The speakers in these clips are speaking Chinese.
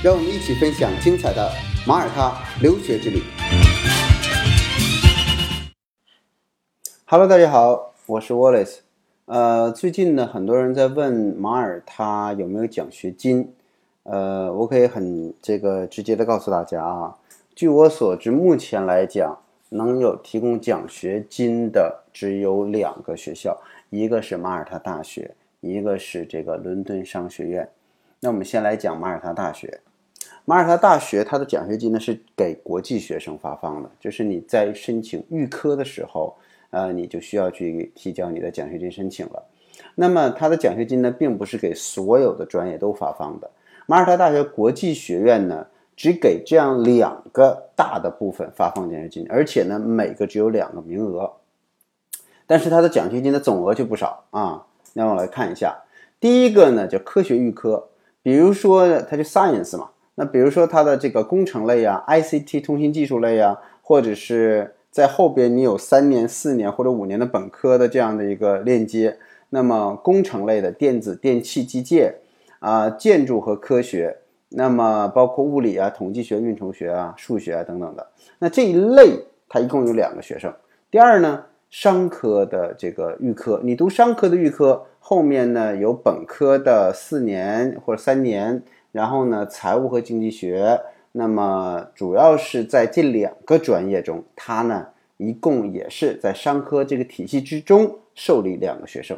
让我们一起分享精彩的马耳他留学之旅。Hello，大家好，我是 Wallace。呃，最近呢，很多人在问马耳他有没有奖学金。呃，我可以很这个直接的告诉大家啊，据我所知，目前来讲，能有提供奖学金的只有两个学校，一个是马耳他大学，一个是这个伦敦商学院。那我们先来讲马耳他大学。马耳他大学它的奖学金呢是给国际学生发放的，就是你在申请预科的时候，呃，你就需要去提交你的奖学金申请了。那么它的奖学金呢，并不是给所有的专业都发放的。马耳他大学国际学院呢，只给这样两个大的部分发放奖学金，而且呢，每个只有两个名额。但是它的奖学金的总额就不少啊。那我来看一下，第一个呢叫科学预科，比如说它就 science 嘛。那比如说它的这个工程类啊，ICT 通信技术类啊，或者是在后边你有三年、四年或者五年的本科的这样的一个链接，那么工程类的电子、电气、机械啊，建筑和科学，那么包括物理啊、统计学、运筹学啊、数学啊等等的，那这一类它一共有两个学生。第二呢，商科的这个预科，你读商科的预科，后面呢有本科的四年或者三年。然后呢，财务和经济学，那么主要是在这两个专业中，它呢一共也是在商科这个体系之中受理两个学生。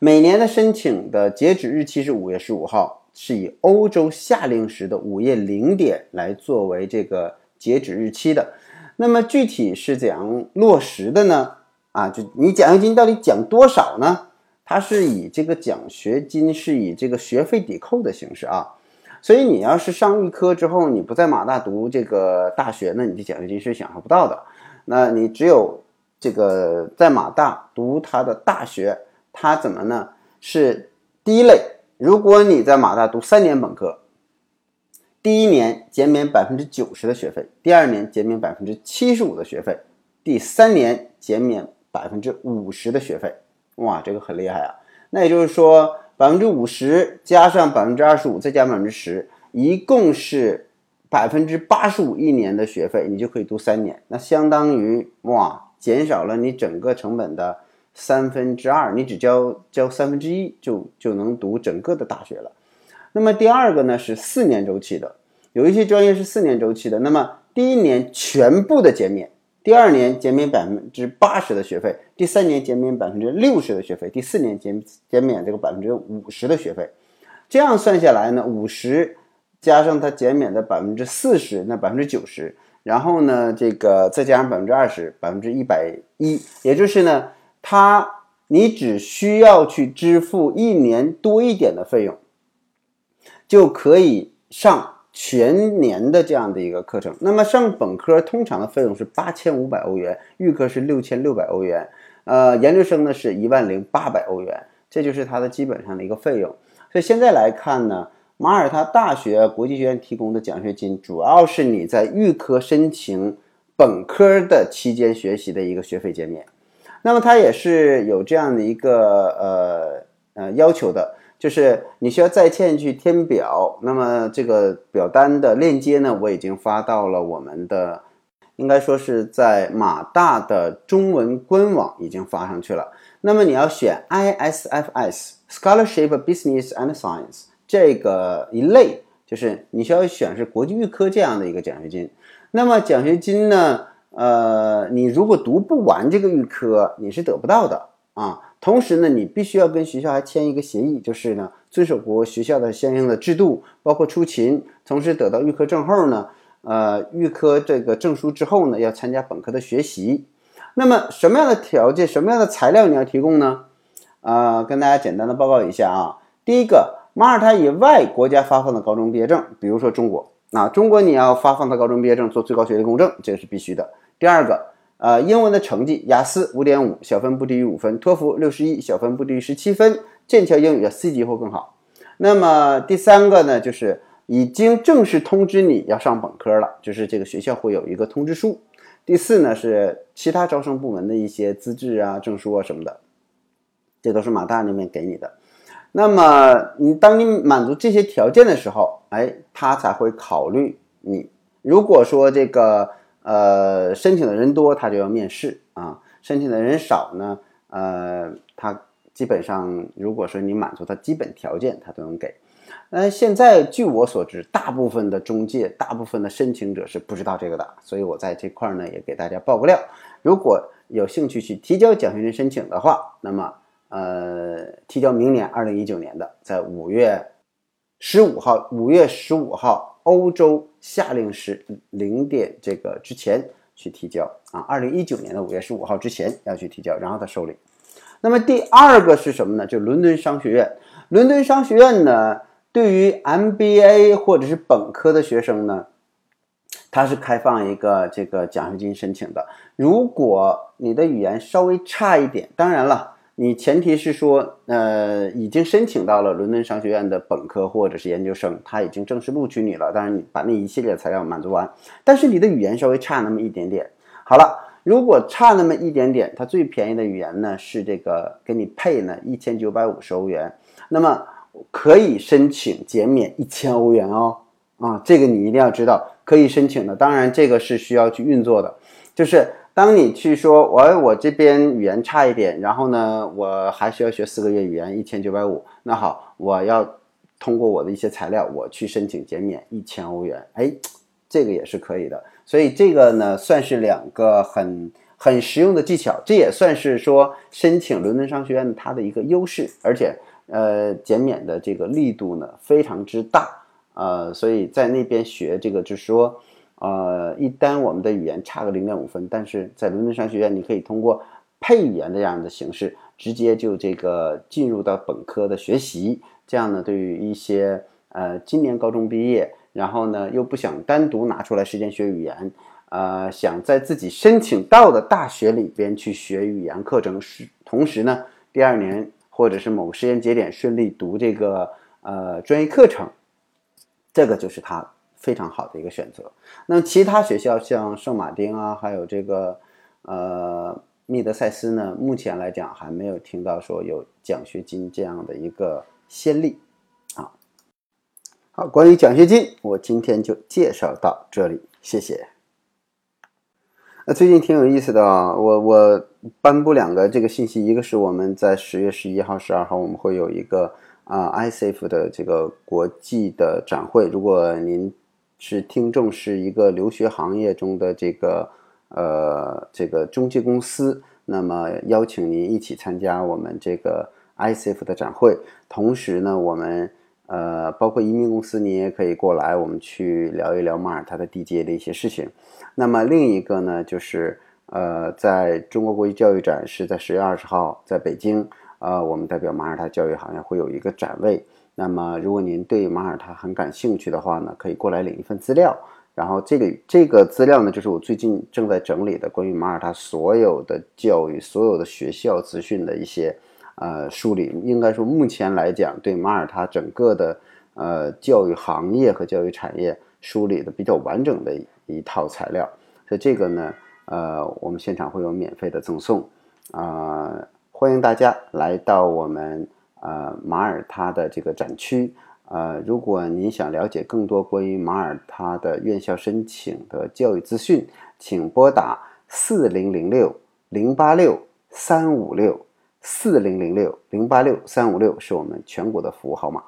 每年的申请的截止日期是五月十五号，是以欧洲夏令时的午夜零点来作为这个截止日期的。那么具体是怎样落实的呢？啊，就你奖学金到底奖多少呢？它是以这个奖学金是以这个学费抵扣的形式啊，所以你要是上预科之后，你不在马大读这个大学，那你的奖学金是享受不到的。那你只有这个在马大读他的大学，它怎么呢？是第一类，如果你在马大读三年本科，第一年减免百分之九十的学费，第二年减免百分之七十五的学费，第三年减免百分之五十的学费。哇，这个很厉害啊！那也就是说，百分之五十加上百分之二十五，再加百分之十，一共是百分之八十五一年的学费，你就可以读三年。那相当于哇，减少了你整个成本的三分之二，你只交交三分之一就就能读整个的大学了。那么第二个呢是四年周期的，有一些专业是四年周期的。那么第一年全部的减免。第二年减免百分之八十的学费，第三年减免百分之六十的学费，第四年减减免这个百分之五十的学费，这样算下来呢，五十加上它减免的百分之四十，那百分之九十，然后呢，这个再加上百分之二十，百分之一百一，也就是呢，它你只需要去支付一年多一点的费用，就可以上。全年的这样的一个课程，那么上本科通常的费用是八千五百欧元，预科是六千六百欧元，呃，研究生呢是一万零八百欧元，这就是它的基本上的一个费用。所以现在来看呢，马耳他大学国际学院提供的奖学金，主要是你在预科申请本科的期间学习的一个学费减免。那么它也是有这样的一个呃呃要求的。就是你需要在线去填表，那么这个表单的链接呢，我已经发到了我们的，应该说是在马大的中文官网已经发上去了。那么你要选 ISFS Scholarship Business and Science 这个一类，就是你需要选是国际预科这样的一个奖学金。那么奖学金呢，呃，你如果读不完这个预科，你是得不到的啊。同时呢，你必须要跟学校还签一个协议，就是呢，遵守国学校的相应的制度，包括出勤，同时得到预科证后呢，呃，预科这个证书之后呢，要参加本科的学习。那么什么样的条件、什么样的材料你要提供呢？啊，跟大家简单的报告一下啊。第一个，马耳他以外国家发放的高中毕业证，比如说中国啊，中国你要发放的高中毕业证做最高学历公证，这个是必须的。第二个，呃，英文的成绩，雅思五点五，小分不低于五分；托福六十一，小分不低于十七分；剑桥英语要 C 级或更好。那么第三个呢，就是已经正式通知你要上本科了，就是这个学校会有一个通知书。第四呢是其他招生部门的一些资质啊、证书啊什么的，这都是马大那边给你的。那么你当你满足这些条件的时候，哎，他才会考虑你。如果说这个呃申请的人多，他就要面试啊；申请的人少呢，呃，他基本上如果说你满足他基本条件，他都能给。那现在据我所知，大部分的中介、大部分的申请者是不知道这个的，所以我在这块呢也给大家爆个料。如果有兴趣去提交奖学金申请的话，那么呃，提交明年二零一九年的，在五月十五号，五月十五号欧洲夏令时零点这个之前去提交啊，二零一九年的五月十五号之前要去提交，然后他受理。那么第二个是什么呢？就伦敦商学院，伦敦商学院呢？对于 MBA 或者是本科的学生呢，它是开放一个这个奖学金申请的。如果你的语言稍微差一点，当然了，你前提是说，呃，已经申请到了伦敦商学院的本科或者是研究生，他已经正式录取你了。当然，你把那一系列材料满足完，但是你的语言稍微差那么一点点。好了，如果差那么一点点，它最便宜的语言呢是这个给你配呢一千九百五十欧元，那么。可以申请减免一千欧元哦，啊，这个你一定要知道，可以申请的。当然，这个是需要去运作的。就是当你去说，我我这边语言差一点，然后呢，我还需要学四个月语言，一千九百五。那好，我要通过我的一些材料，我去申请减免一千欧元。哎，这个也是可以的。所以这个呢，算是两个很很实用的技巧。这也算是说申请伦敦商学院它的一个优势，而且。呃，减免的这个力度呢非常之大，呃，所以在那边学这个，就是说，呃，一旦我们的语言差个零点五分，但是在伦敦商学院，你可以通过配语言的这样的形式，直接就这个进入到本科的学习。这样呢，对于一些呃今年高中毕业，然后呢又不想单独拿出来时间学语言，呃，想在自己申请到的大学里边去学语言课程，是同时呢，第二年。或者是某个时间节点顺利读这个呃专业课程，这个就是他非常好的一个选择。那其他学校像圣马丁啊，还有这个呃密德塞斯呢，目前来讲还没有听到说有奖学金这样的一个先例啊。好，关于奖学金，我今天就介绍到这里，谢谢。那最近挺有意思的啊，我我颁布两个这个信息，一个是我们在十月十一号、十二号我们会有一个啊 ICF 的这个国际的展会，如果您是听众，是一个留学行业中的这个呃这个中介公司，那么邀请您一起参加我们这个 ICF 的展会，同时呢，我们。呃，包括移民公司，你也可以过来，我们去聊一聊马耳他的地接的一些事情。那么另一个呢，就是呃，在中国国际教育展是在十月二十号在北京，呃，我们代表马耳他教育行业会有一个展位。那么如果您对马耳他很感兴趣的话呢，可以过来领一份资料。然后这里这个资料呢，就是我最近正在整理的关于马耳他所有的教育、所有的学校资讯的一些。呃，梳理应该说，目前来讲，对马耳他整个的呃教育行业和教育产业梳理的比较完整的一套材料。所以这个呢，呃，我们现场会有免费的赠送啊，欢迎大家来到我们呃马耳他的这个展区。呃，如果您想了解更多关于马耳他的院校申请的教育资讯，请拨打四零零六零八六三五六。四零零六零八六三五六是我们全国的服务号码。